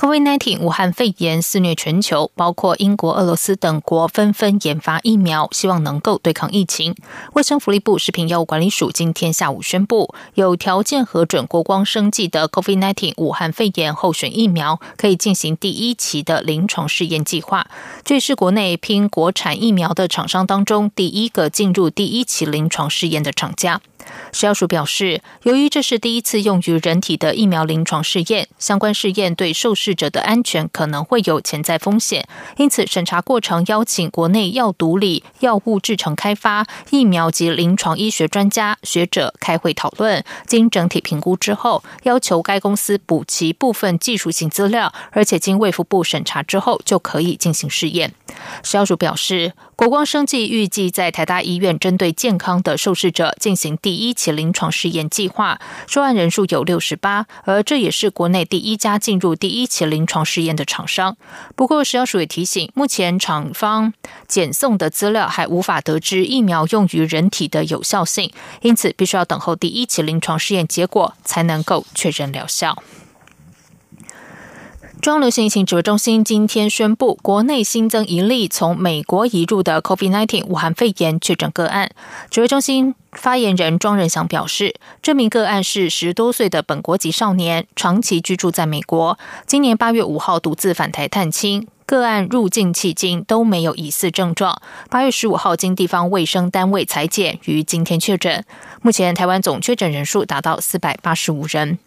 COVID-19 武汉肺炎肆虐全球，包括英国、俄罗斯等国纷纷研发疫苗，希望能够对抗疫情。卫生福利部食品药物管理署今天下午宣布，有条件核准国光生技的 COVID-19 武汉肺炎候选疫苗，可以进行第一期的临床试验计划。这是国内拼国产疫苗的厂商当中第一个进入第一期临床试验的厂家。食药署表示，由于这是第一次用于人体的疫苗临床试验，相关试验对受试者的安全可能会有潜在风险，因此审查过程邀请国内药毒理、药物制成开发、疫苗及临床医学专家学者开会讨论，经整体评估之后，要求该公司补齐部分技术性资料，而且经卫福部审查之后就可以进行试验。食药署表示，国光生技预计在台大医院针对健康的受试者进行第一期临床试验计划，受案人数有六十八，而这也是国内第一家进入第一期临床试验的厂商。不过，食药署也提醒，目前厂方检送的资料还无法得知疫苗用于人体的有效性，因此必须要等候第一期临床试验结果才能够确认疗效。中央流行疫情指挥中心今天宣布，国内新增一例从美国移入的 COVID-19 武汉肺炎确诊个案。指挥中心发言人庄仁祥表示，这名个案是十多岁的本国籍少年，长期居住在美国，今年八月五号独自返台探亲。个案入境迄今都没有疑似症状。八月十五号经地方卫生单位裁检，于今天确诊。目前台湾总确诊人数达到四百八十五人。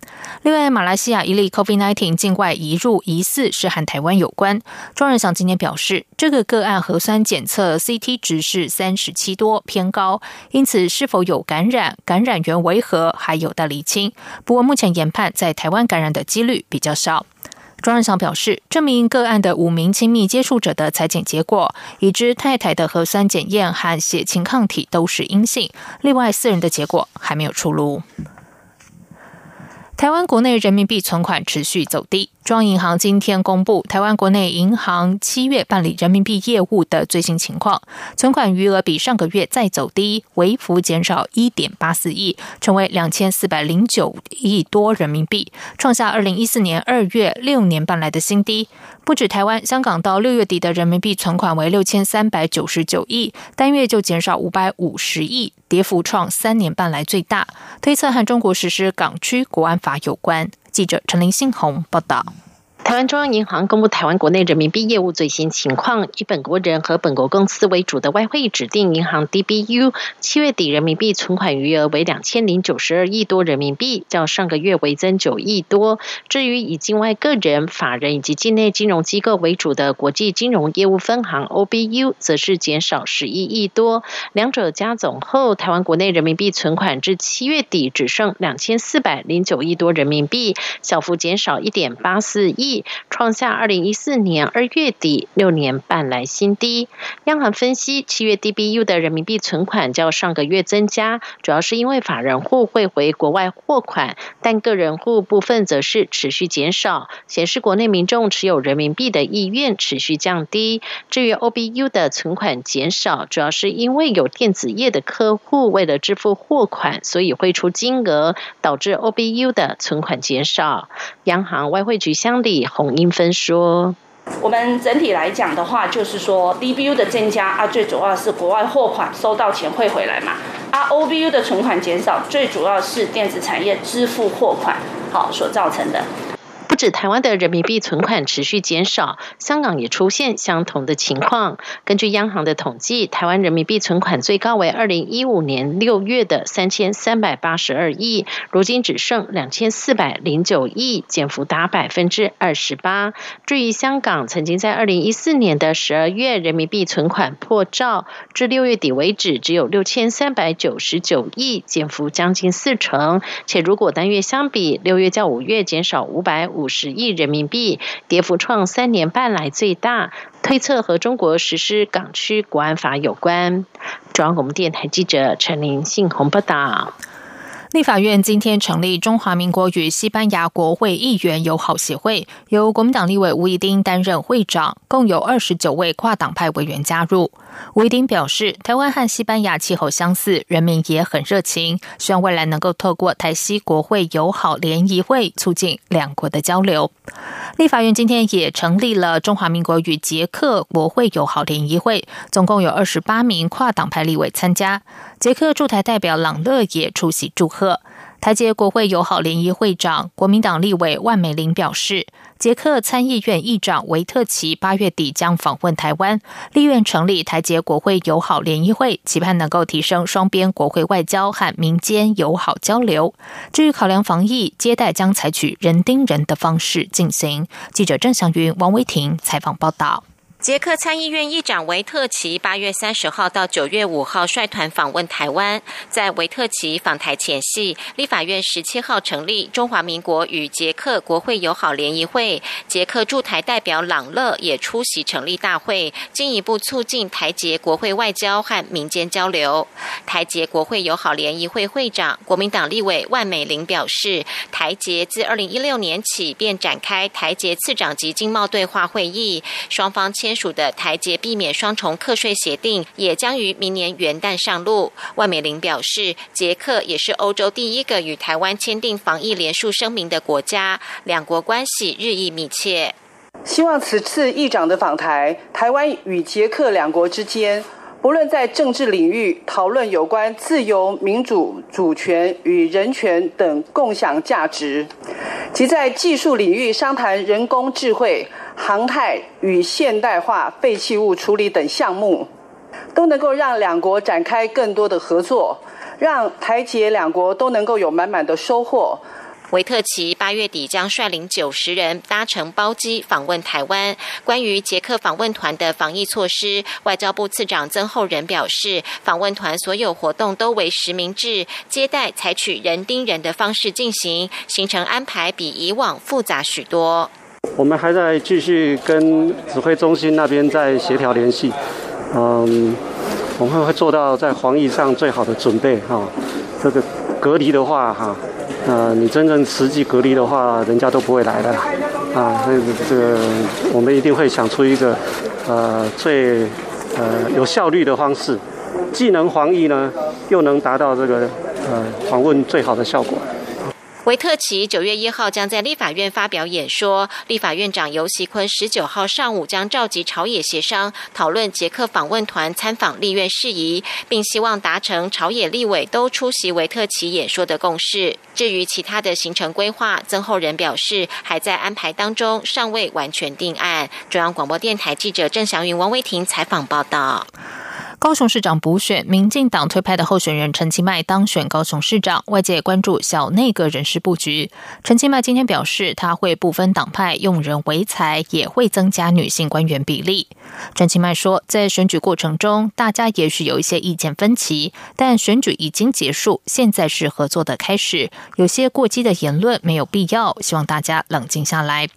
另外，马来西亚一例 COVID-19 境外移入，疑似是和台湾有关。庄仁祥今天表示，这个个案核酸检测 CT 值是三十七多，偏高，因此是否有感染、感染源为何还有待厘清。不过目前研判在台湾感染的几率比较少。庄仁祥表示，这名个案的五名亲密接触者的裁剪结果，已知太太的核酸检验和血清抗体都是阴性，另外四人的结果还没有出炉。台湾国内人民币存款持续走低。中央银行今天公布台湾国内银行七月办理人民币业务的最新情况，存款余额比上个月再走低，微幅减少一点八四亿，成为两千四百零九亿多人民币，创下二零一四年二月六年半来的新低。不止台湾，香港到六月底的人民币存款为六千三百九十九亿，单月就减少五百五十亿，跌幅创三年半来最大。推测和中国实施港区国安法有关。记者陈林信宏报道。台湾中央银行公布台湾国内人民币业务最新情况，以本国人和本国公司为主的外汇指定银行 DBU，七月底人民币存款余额为两千零九十二亿多人民币，较上个月微增九亿多。至于以境外个人、法人以及境内金融机构为主的国际金融业务分行 OBU，则是减少十一亿多。两者加总后，台湾国内人民币存款至七月底只剩两千四百零九亿多人民币，小幅减少一点八四亿。创下二零一四年二月底六年半来新低。央行分析，七月 DBU 的人民币存款较上个月增加，主要是因为法人户汇回国外货款，但个人户部分则是持续减少，显示国内民众持有人民币的意愿持续降低。至于 OBU 的存款减少，主要是因为有电子业的客户为了支付货款，所以汇出金额，导致 OBU 的存款减少。央行外汇局乡里。洪英芬说：“我们整体来讲的话，就是说 DBU 的增加啊，最主要是国外货款收到钱汇回来嘛。啊，OBU 的存款减少，最主要是电子产业支付货款好所造成的。”不止台湾的人民币存款持续减少，香港也出现相同的情况。根据央行的统计，台湾人民币存款最高为二零一五年六月的三千三百八十二亿，如今只剩两千四百零九亿，减幅达百分之二十八。至于香港，曾经在二零一四年的十二月人民币存款破兆，至六月底为止只有六千三百九十九亿，减幅将近四成。且如果单月相比，六月较五月减少五百五。五十亿人民币，跌幅创三年半来最大，推测和中国实施港区国安法有关。中央广播电台记者陈林信宏报道。立法院今天成立中华民国与西班牙国会议员友好协会，由国民党立委吴怡丁担任会长，共有二十九位跨党派委员加入。吴怡丁表示，台湾和西班牙气候相似，人民也很热情，希望未来能够透过台西国会友好联谊会，促进两国的交流。立法院今天也成立了中华民国与捷克国会友好联谊会，总共有二十八名跨党派立委参加。捷克驻台代表朗乐也出席祝贺。台捷国会友好联谊会长、国民党立委万美玲表示，捷克参议院议长维特奇八月底将访问台湾，立院成立台捷国会友好联谊会，期盼能够提升双边国会外交和民间友好交流。至于考量防疫，接待将采取人盯人的方式进行。记者郑祥云、王维婷采访报道。捷克参议院议长维特奇八月三十号到九月五号率团访问台湾。在维特奇访台前夕，立法院十七号成立中华民国与捷克国会友好联谊会，捷克驻台代表朗乐也出席成立大会，进一步促进台捷国会外交和民间交流。台捷国会友好联谊会会长、国民党立委万美玲表示，台捷自二零一六年起便展开台捷次长级经贸对话会议，双方签。签署的台捷避免双重课税协定也将于明年元旦上路。万美玲表示，捷克也是欧洲第一个与台湾签订防疫联署声明的国家，两国关系日益密切。希望此次议长的访台，台湾与捷克两国之间，不论在政治领域讨论有关自由、民主、主权与人权等共享价值，及在技术领域商谈人工智慧。航太与现代化废弃物处理等项目，都能够让两国展开更多的合作，让台捷两国都能够有满满的收获。维特奇八月底将率领九十人搭乘包机访问台湾。关于捷克访问团的防疫措施，外交部次长曾厚仁表示，访问团所有活动都为实名制，接待采取人盯人的方式进行，行程安排比以往复杂许多。我们还在继续跟指挥中心那边在协调联系，嗯，我们会做到在防疫上最好的准备哈。这个隔离的话哈，呃，你真正实际隔离的话，人家都不会来的啊。所以这个我们一定会想出一个呃最呃有效率的方式，既能防疫呢，又能达到这个呃访问最好的效果。维特奇九月一号将在立法院发表演说，立法院长游锡坤十九号上午将召集朝野协商，讨论捷克访问团参访立院事宜，并希望达成朝野立委都出席维特奇演说的共识。至于其他的行程规划，曾厚仁表示还在安排当中，尚未完全定案。中央广播电台记者郑祥云、王威婷采访报道。高雄市长补选，民进党推派的候选人陈其迈当选高雄市长，外界关注小内阁人事布局。陈其迈今天表示，他会不分党派用人为才，也会增加女性官员比例。陈其迈说，在选举过程中，大家也许有一些意见分歧，但选举已经结束，现在是合作的开始。有些过激的言论没有必要，希望大家冷静下来。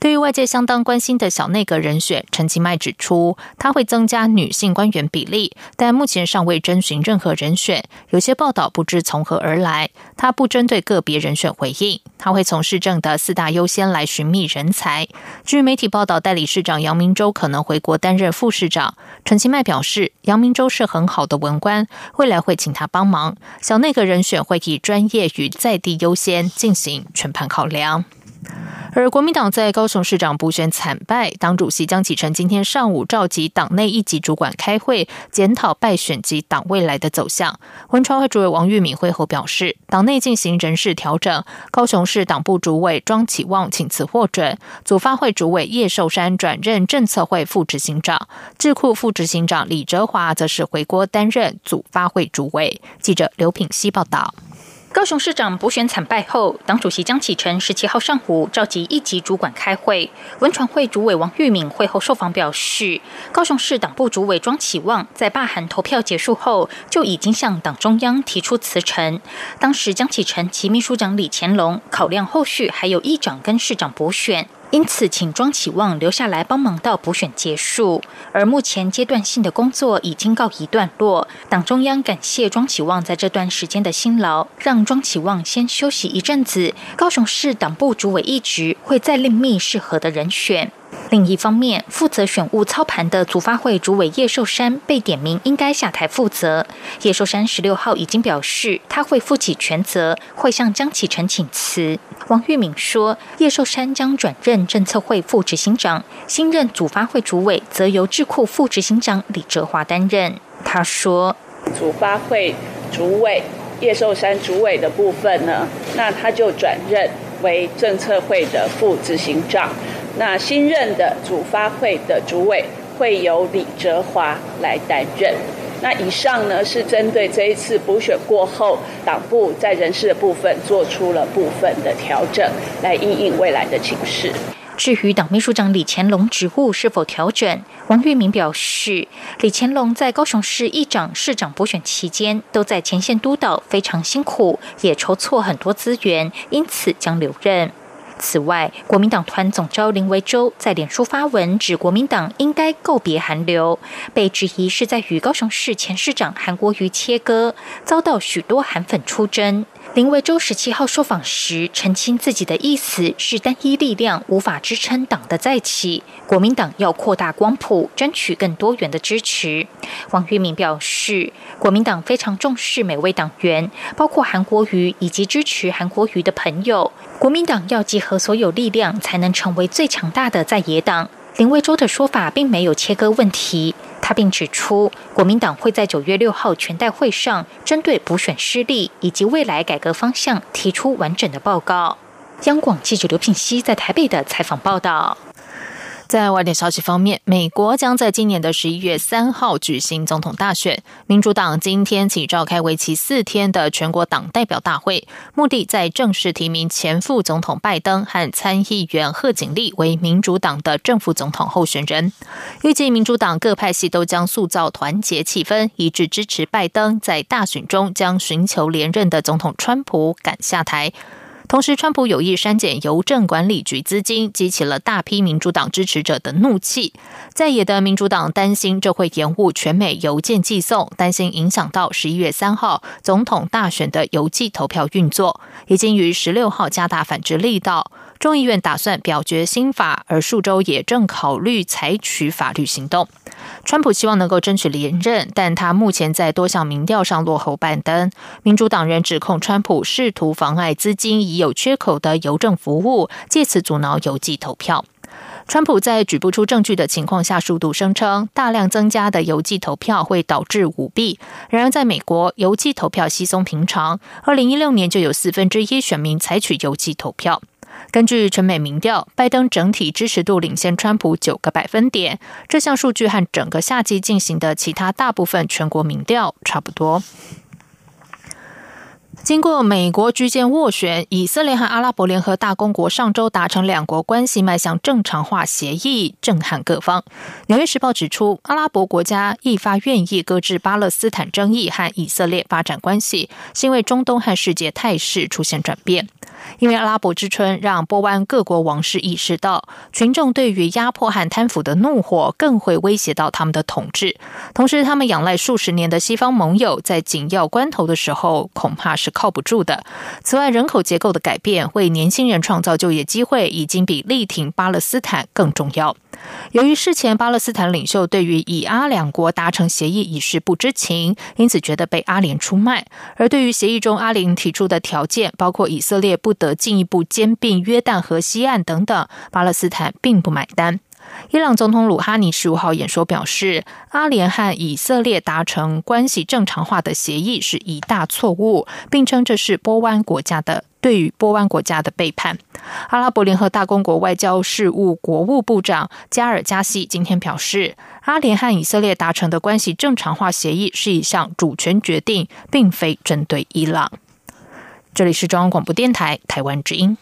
对于外界相当关心的小内阁人选，陈其迈指出，他会增加女性官员比例，但目前尚未征询任何人选。有些报道不知从何而来，他不针对个别人选回应。他会从市政的四大优先来寻觅人才。据媒体报道，代理市长杨明洲可能回国担任副市长。陈其迈表示，杨明洲是很好的文官，未来会请他帮忙。小内阁人选会以专业与在地优先进行全盘考量。而国民党在高雄市长补选惨败，党主席江启臣今天上午召集党内一级主管开会，检讨败选及党未来的走向。文传会主委王玉敏会后表示，党内进行人事调整，高雄市党部主委庄启旺请辞获准，组发会主委叶寿山转任政策会副执行长，智库副执行长李哲华则是回国担任组发会主委。记者刘品希报道。高雄市长补选惨败后，党主席江启臣十七号上午召集一级主管开会。文传会主委王玉敏会后受访表示，高雄市党部主委庄启旺在罢韩投票结束后就已经向党中央提出辞呈。当时江启臣及秘书长李乾隆考量后续还有议长跟市长补选。因此，请庄启旺留下来帮忙到补选结束。而目前阶段性的工作已经告一段落，党中央感谢庄启旺在这段时间的辛劳，让庄启旺先休息一阵子。高雄市党部主委一职会再另觅适合的人选。另一方面，负责选务操盘的组发会主委叶寿山被点名应该下台负责。叶寿山十六号已经表示他会负起全责，会向江启臣请辞。王玉敏说，叶寿山将转任政策会副执行长，新任组发会主委则由智库副执行长李哲华担任。他说，组发会主委叶寿山主委的部分呢，那他就转任为政策会的副执行长。那新任的主发会的主委会由李哲华来担任。那以上呢是针对这一次补选过后，党部在人事的部分做出了部分的调整，来应应未来的情势。至于党秘书长李乾龙职务是否调整，王玉明表示，李乾龙在高雄市议长、市长补选期间都在前线督导，非常辛苦，也筹措很多资源，因此将留任。此外，国民党团总召林维洲在脸书发文指，国民党应该告别韩流，被质疑是在与高雄市前市长韩国瑜切割，遭到许多韩粉出征。林维洲十七号受访时澄清，自己的意思是单一力量无法支撑党的再起，国民党要扩大光谱，争取更多元的支持。王玉明表示，国民党非常重视每位党员，包括韩国瑜以及支持韩国瑜的朋友。国民党要集合所有力量，才能成为最强大的在野党。林维洲的说法并没有切割问题。他并指出，国民党会在九月六号全代会上，针对补选失利以及未来改革方向提出完整的报告。央广记者刘品熙在台北的采访报道。在外电消息方面，美国将在今年的十一月三号举行总统大选。民主党今天起召开为期四天的全国党代表大会，目的在正式提名前副总统拜登和参议员贺锦丽为民主党的正副总统候选人。预计民主党各派系都将塑造团结气氛，一致支持拜登在大选中将寻求连任的总统川普赶下台。同时，川普有意删减邮政管理局资金，激起了大批民主党支持者的怒气。在野的民主党担心这会延误全美邮件寄送，担心影响到十一月三号总统大选的邮寄投票运作，已经于十六号加大反制力道。众议院打算表决新法，而数州也正考虑采取法律行动。川普希望能够争取连任，但他目前在多项民调上落后拜登。民主党人指控川普试图妨碍资金已有缺口的邮政服务，借此阻挠邮寄投票。川普在举不出证据的情况下，数度声称大量增加的邮寄投票会导致舞弊。然而，在美国，邮寄投票稀松平常。二零一六年就有四分之一选民采取邮寄投票。根据全美民调，拜登整体支持度领先川普九个百分点。这项数据和整个夏季进行的其他大部分全国民调差不多。经过美国居间斡旋，以色列和阿拉伯联合大公国上周达成两国关系迈向正常化协议，震撼各方。纽约时报指出，阿拉伯国家一发愿意搁置巴勒斯坦争议和以色列发展关系，是因为中东和世界态势出现转变。因为阿拉伯之春让波湾各国王室意识到，群众对于压迫和贪腐的怒火更会威胁到他们的统治。同时，他们仰赖数十年的西方盟友，在紧要关头的时候恐怕是靠不住的。此外，人口结构的改变为年轻人创造就业机会，已经比力挺巴勒斯坦更重要。由于事前巴勒斯坦领袖对于以阿两国达成协议已是不知情，因此觉得被阿联出卖。而对于协议中阿联提出的条件，包括以色列不得进一步兼并约旦河西岸等等，巴勒斯坦并不买单。伊朗总统鲁哈尼十五号演说表示，阿联和以色列达成关系正常化的协议是一大错误，并称这是波湾国家的。对于波湾国家的背叛，阿拉伯联合大公国外交事务国务部长加尔加西今天表示，阿联和以色列达成的关系正常化协议是一项主权决定，并非针对伊朗。这里是中央广播电台台湾之音。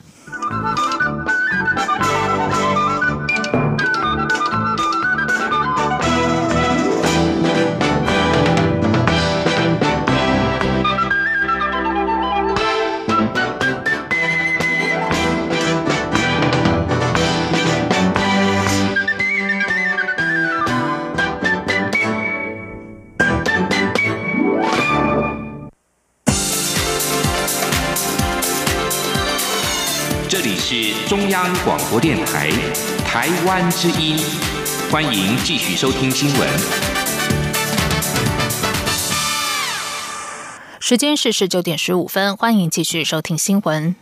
这里是中央广播电台台湾之音，欢迎继续收听新闻。时间是十九点十五分，欢迎继续收听新闻。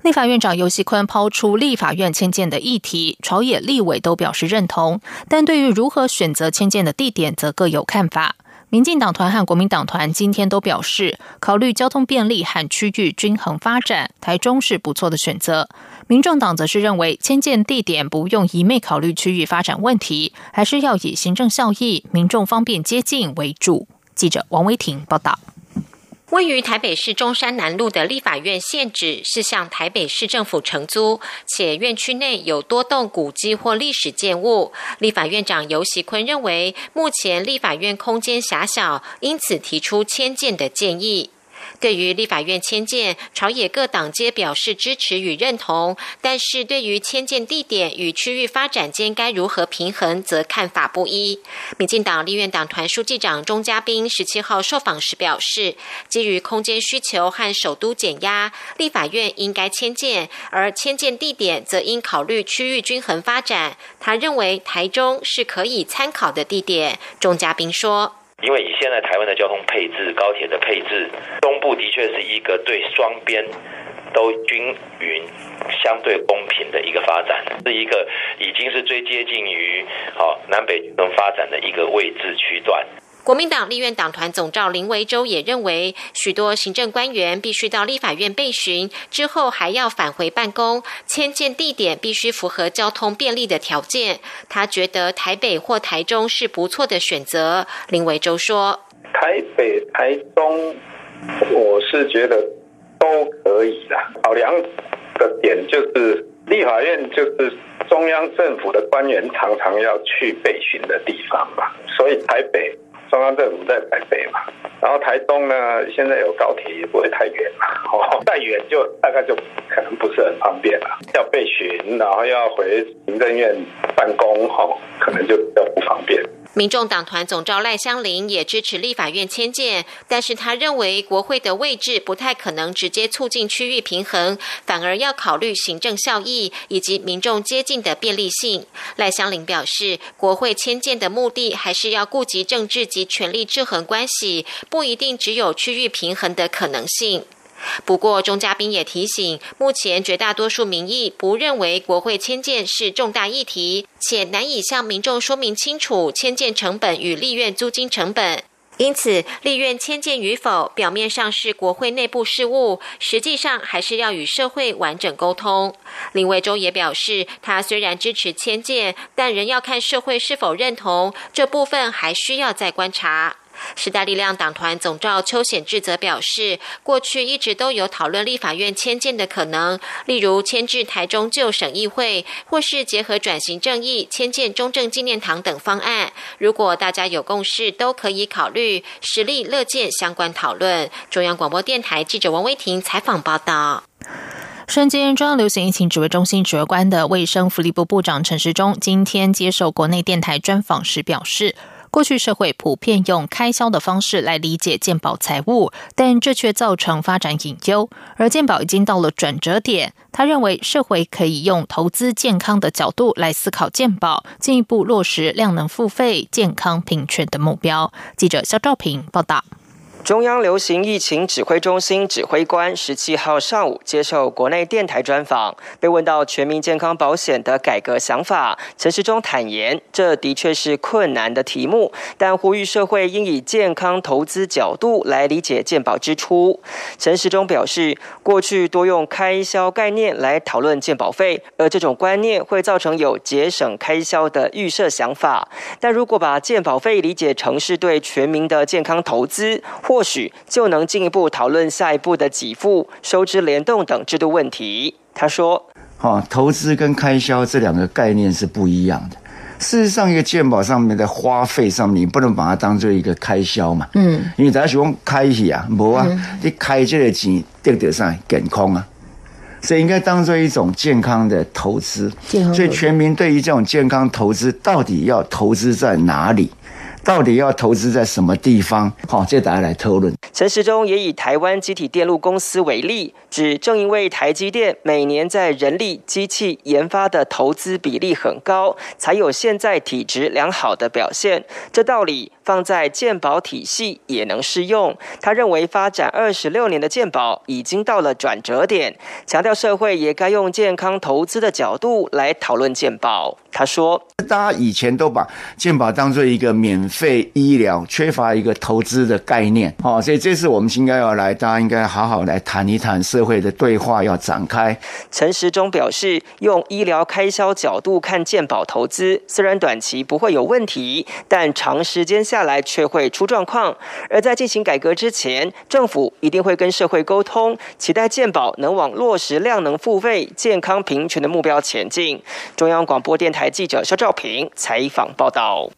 立法院长游锡坤抛出立法院迁建的议题，朝野立委都表示认同，但对于如何选择迁建的地点，则各有看法。民进党团和国民党团今天都表示，考虑交通便利和区域均衡发展，台中是不错的选择。民众党则是认为，迁建地点不用一昧考虑区域发展问题，还是要以行政效益、民众方便接近为主。记者王维婷报道。位于台北市中山南路的立法院现址是向台北市政府承租，且院区内有多栋古迹或历史建物。立法院长游锡坤认为，目前立法院空间狭小，因此提出迁建的建议。对于立法院迁建，朝野各党皆表示支持与认同，但是对于迁建地点与区域发展间该如何平衡，则看法不一。民进党立院党团书记长钟嘉宾十七号受访时表示，基于空间需求和首都减压，立法院应该迁建，而迁建地点则应考虑区域均衡发展。他认为台中是可以参考的地点。钟嘉宾说。因为以现在台湾的交通配置、高铁的配置，东部的确是一个对双边都均匀、相对公平的一个发展，是一个已经是最接近于好南北均衡发展的一个位置区段。国民党立院党团总召林维洲也认为，许多行政官员必须到立法院备询，之后还要返回办公，迁建地点必须符合交通便利的条件。他觉得台北或台中是不错的选择。林维洲说：“台北、台中，我是觉得都可以的。考量的点就是立法院就是中央政府的官员常常要去备询的地方吧，所以台北。”中央政府在台北嘛，然后台东呢，现在有高铁也不会太远嘛，哦，再远就大概就可能不是很方便了，要备巡，然后要回行政院办公，哦，可能就比较不方便。民众党团总召赖香林也支持立法院迁建，但是他认为国会的位置不太可能直接促进区域平衡，反而要考虑行政效益以及民众接近的便利性。赖香林表示，国会迁建的目的还是要顾及政治及权力制衡关系，不一定只有区域平衡的可能性。不过，钟嘉宾也提醒，目前绝大多数民意不认为国会迁建是重大议题，且难以向民众说明清楚迁建成本与立院租金成本。因此，立院迁建与否，表面上是国会内部事务，实际上还是要与社会完整沟通。林维忠也表示，他虽然支持迁建，但仍要看社会是否认同，这部分还需要再观察。时代力量党团总召邱显志则表示，过去一直都有讨论立法院迁建的可能，例如迁至台中旧省议会，或是结合转型正义迁建中正纪念堂等方案。如果大家有共识，都可以考虑，实力乐见相关讨论。中央广播电台记者王威婷采访报道。瞬间中央流行疫情指挥中心指挥官的卫生福利部部长陈时中，今天接受国内电台专访时表示。过去社会普遍用开销的方式来理解健保财务，但这却造成发展隐忧。而健保已经到了转折点，他认为社会可以用投资健康的角度来思考健保，进一步落实量能付费、健康平权的目标。记者肖兆平报道。中央流行疫情指挥中心指挥官十七号上午接受国内电台专访，被问到全民健康保险的改革想法，陈时中坦言，这的确是困难的题目，但呼吁社会应以健康投资角度来理解健保支出。陈时中表示，过去多用开销概念来讨论健保费，而这种观念会造成有节省开销的预设想法。但如果把健保费理解成是对全民的健康投资，或许就能进一步讨论下一步的给付、收支联动等制度问题。他说：“哈，投资跟开销这两个概念是不一样的。事实上，一个健保上面的花费上面，你不能把它当做一个开销嘛。嗯，因为大家喜欢开起啊，无啊，你开这个钱得得上健康啊，所以应该当做一种健康的投资。所以全民对于这种健康投资，到底要投资在哪里？”到底要投资在什么地方？好，接大家来讨论。陈时中也以台湾集体电路公司为例，指正因为台积电每年在人力、机器研发的投资比例很高，才有现在体质良好的表现。这道理放在健保体系也能适用。他认为发展二十六年的健保已经到了转折点，强调社会也该用健康投资的角度来讨论健保。他说：“大家以前都把健保当做一个免费医疗，缺乏一个投资的概念，哦，所以这次我们应该要来，大家应该好好来谈一谈社会的对话要展开。”陈时中表示：“用医疗开销角度看健保投资，虽然短期不会有问题，但长时间下来却会出状况。而在进行改革之前，政府一定会跟社会沟通，期待健保能往落实量能付费、健康平权的目标前进。”中央广播电台。台记者肖兆平采访报道。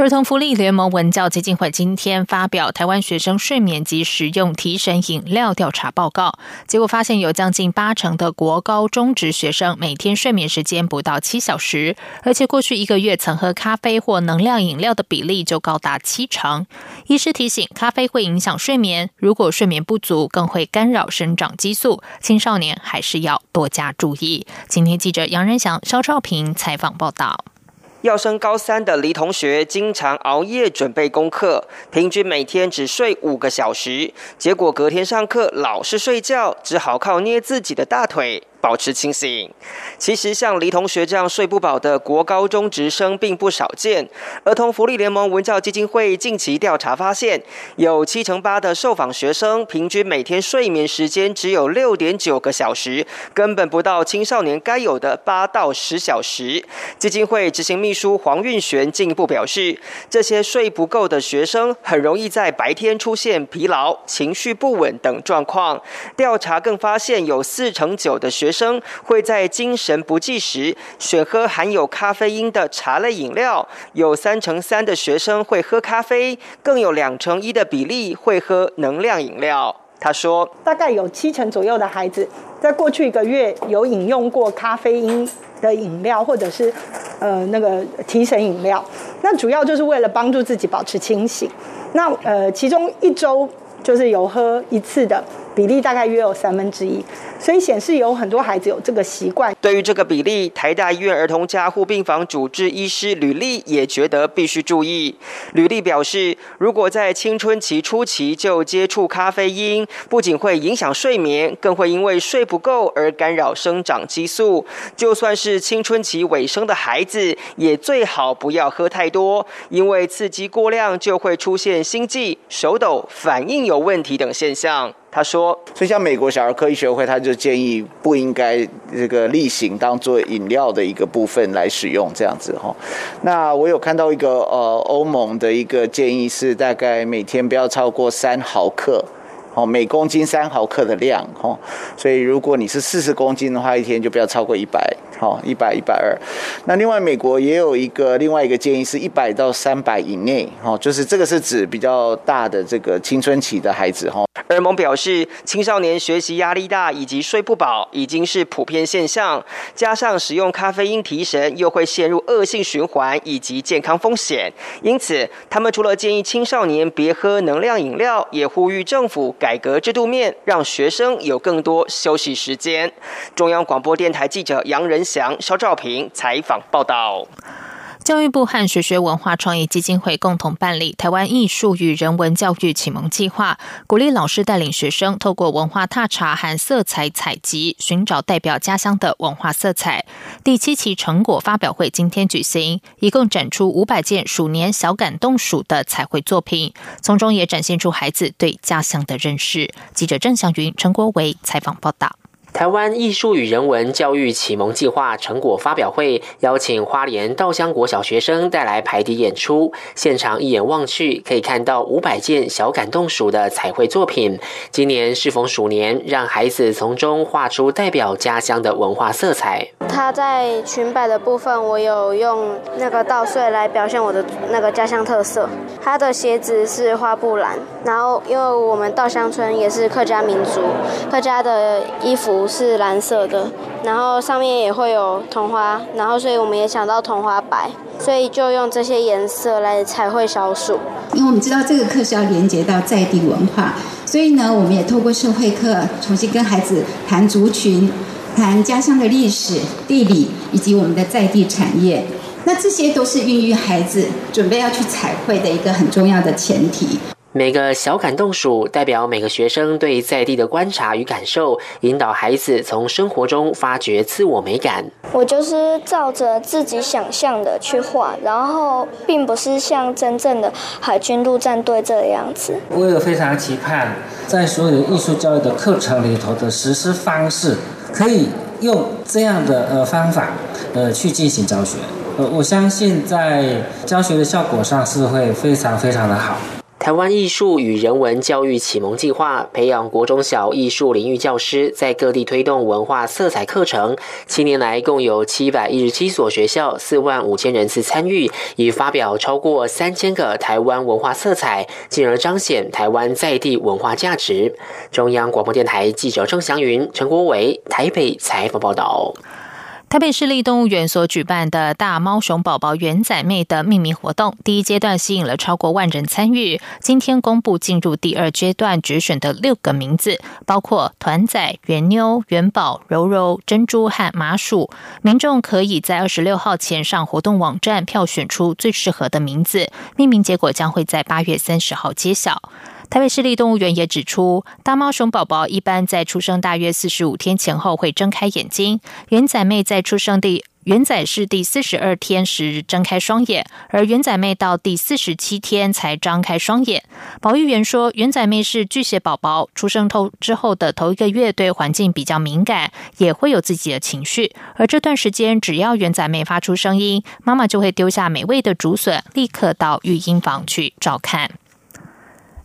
儿童福利联盟文教基金会今天发表台湾学生睡眠及使用提神饮料调查报告，结果发现有将近八成的国高中职学生每天睡眠时间不到七小时，而且过去一个月曾喝咖啡或能量饮料的比例就高达七成。医师提醒，咖啡会影响睡眠，如果睡眠不足，更会干扰生长激素，青少年还是要多加注意。今天记者杨仁祥、肖兆平采访报道。要升高三的黎同学，经常熬夜准备功课，平均每天只睡五个小时，结果隔天上课老是睡觉，只好靠捏自己的大腿。保持清醒。其实像黎同学这样睡不饱的国高中职生并不少见。儿童福利联盟文教基金会近期调查发现，有七成八的受访学生平均每天睡眠时间只有六点九个小时，根本不到青少年该有的八到十小时。基金会执行秘书黄运璇进一步表示，这些睡不够的学生很容易在白天出现疲劳、情绪不稳等状况。调查更发现，有四成九的学学生会在精神不济时选喝含有咖啡因的茶类饮料，有三成三的学生会喝咖啡，更有两成一的比例会喝能量饮料。他说，大概有七成左右的孩子在过去一个月有饮用过咖啡因的饮料，或者是呃那个提神饮料，那主要就是为了帮助自己保持清醒。那呃其中一周就是有喝一次的。比例大概约有三分之一，所以显示有很多孩子有这个习惯。对于这个比例，台大医院儿童加护病房主治医师吕丽也觉得必须注意。吕丽表示，如果在青春期初期就接触咖啡因，不仅会影响睡眠，更会因为睡不够而干扰生长激素。就算是青春期尾声的孩子，也最好不要喝太多，因为刺激过量就会出现心悸、手抖、反应有问题等现象。他说：“所以像美国小儿科医学会，他就建议不应该这个例行当做饮料的一个部分来使用，这样子哈。那我有看到一个呃欧盟的一个建议是，大概每天不要超过三毫克。”哦，每公斤三毫克的量，哦，所以如果你是四十公斤的话，一天就不要超过一百，好，一百一百二。那另外美国也有一个另外一个建议是一百到三百以内，哦，就是这个是指比较大的这个青春期的孩子，哈。尔蒙表示，青少年学习压力大以及睡不饱已经是普遍现象，加上使用咖啡因提神，又会陷入恶性循环以及健康风险。因此，他们除了建议青少年别喝能量饮料，也呼吁政府。改革制度面，让学生有更多休息时间。中央广播电台记者杨仁祥、肖兆平采访报道。教育部和学学文化创意基金会共同办理台湾艺术与人文教育启蒙计划，鼓励老师带领学生透过文化踏查和色彩采集，寻找代表家乡的文化色彩。第七期成果发表会今天举行，一共展出五百件鼠年小感动鼠的彩绘作品，从中也展现出孩子对家乡的认识。记者郑祥云、陈国维采访报道。台湾艺术与人文教育启蒙计划成果发表会邀请花莲稻香国小学生带来排笛演出，现场一眼望去可以看到五百件小感动鼠的彩绘作品。今年适逢鼠年，让孩子从中画出代表家乡的文化色彩。他在裙摆的部分，我有用那个稻穗来表现我的那个家乡特色。他的鞋子是花布蓝，然后因为我们稻香村也是客家民族，客家的衣服。不是蓝色的，然后上面也会有桐花，然后所以我们也想到桐花白，所以就用这些颜色来彩绘小鼠。因为我们知道这个课是要连接到在地文化，所以呢，我们也透过社会课重新跟孩子谈族群、谈家乡的历史、地理以及我们的在地产业。那这些都是孕育孩子准备要去彩绘的一个很重要的前提。每个小感动鼠代表每个学生对在地的观察与感受，引导孩子从生活中发掘自我美感。我就是照着自己想象的去画，然后并不是像真正的海军陆战队这样子。我有非常期盼，在所有的艺术教育的课程里头的实施方式，可以用这样的呃方法呃去进行教学。呃，我相信在教学的效果上是会非常非常的好。台湾艺术与人文教育启蒙计划培养国中小艺术领域教师，在各地推动文化色彩课程。七年来，共有七百一十七所学校，四万五千人次参与，已发表超过三千个台湾文化色彩，进而彰显台湾在地文化价值。中央广播电台记者郑祥云、陈国伟台北采访报道。台北市立动物园所举办的大猫熊宝宝圆仔妹的命名活动，第一阶段吸引了超过万人参与。今天公布进入第二阶段决选的六个名字，包括团仔、圆妞、元宝、柔柔、珍珠和麻薯。民众可以在二十六号前上活动网站票选出最适合的名字，命名结果将会在八月三十号揭晓。台北市立动物园也指出，大猫熊宝宝一般在出生大约四十五天前后会睁开眼睛，圆仔妹在出生第圆仔是第四十二天时睁开双眼，而圆仔妹到第四十七天才张开双眼。保育员说，圆仔妹是巨蟹宝宝，出生头之后的头一个月对环境比较敏感，也会有自己的情绪，而这段时间只要圆仔妹发出声音，妈妈就会丢下美味的竹笋，立刻到育婴房去照看。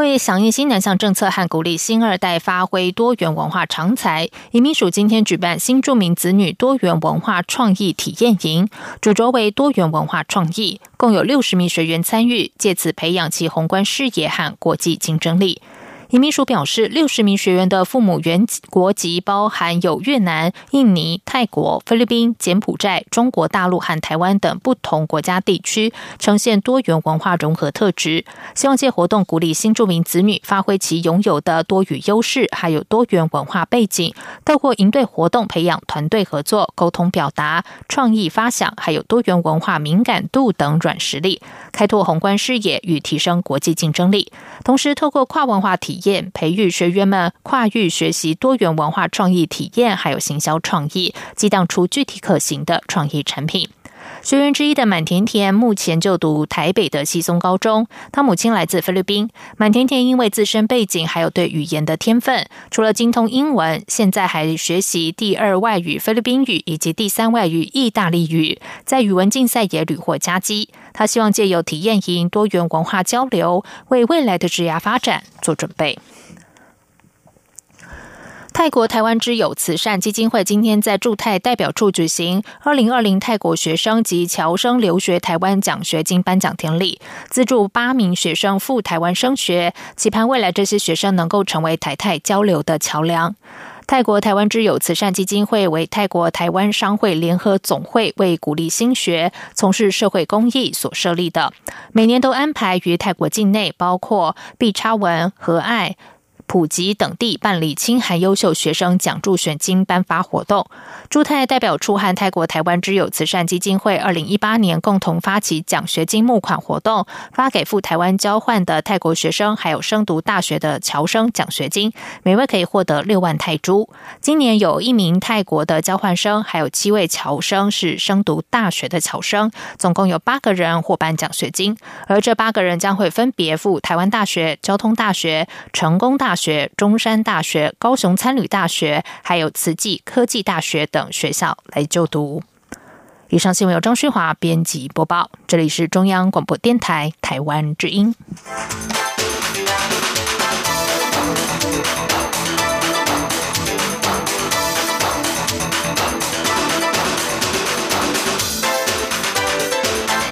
为响应新南向政策和鼓励新二代发挥多元文化长才，移民署今天举办新著名子女多元文化创意体验营，主轴为多元文化创意，共有六十名学员参与，借此培养其宏观视野和国际竞争力。移民署表示，六十名学员的父母原国籍包含有越南、印尼、泰国、菲律宾、柬埔寨、中国大陆和台湾等不同国家地区，呈现多元文化融合特质。希望借活动鼓励新住民子女发挥其拥有的多语优势，还有多元文化背景，透过营队活动培养团队合作、沟通表达、创意发想，还有多元文化敏感度等软实力，开拓宏观视野与提升国际竞争力。同时，透过跨文化体。验培育学员们跨域学习多元文化创意体验，还有行销创意，激荡出具体可行的创意产品。学员之一的满甜甜目前就读台北的西松高中，他母亲来自菲律宾。满甜甜因为自身背景还有对语言的天分，除了精通英文，现在还学习第二外语菲律宾语以及第三外语意大利语，在语文竞赛也屡获佳绩。他希望借由体验营多元文化交流，为未来的职涯发展做准备。泰国台湾之友慈善基金会今天在驻泰代表处举行二零二零泰国学生及侨生留学台湾奖学金颁奖典礼，资助八名学生赴台湾升学，期盼未来这些学生能够成为台泰交流的桥梁。泰国台湾之友慈善基金会为泰国台湾商会联合总会为鼓励新学从事社会公益所设立的，每年都安排于泰国境内，包括毕差文和爱。普吉等地办理青韩优秀学生奖助选金颁发活动。驻泰代表处和泰国台湾之友慈善基金会二零一八年共同发起奖学金募款活动，发给赴台湾交换的泰国学生，还有升读大学的侨生奖学金，每位可以获得六万泰铢。今年有一名泰国的交换生，还有七位侨生是升读大学的侨生，总共有八个人获颁奖学金，而这八个人将会分别赴台湾大学、交通大学、成功大学学、中山大学、高雄参旅大学，还有慈济科技大学等学校来就读。以上新闻由张旭华编辑播报，这里是中央广播电台台湾之音。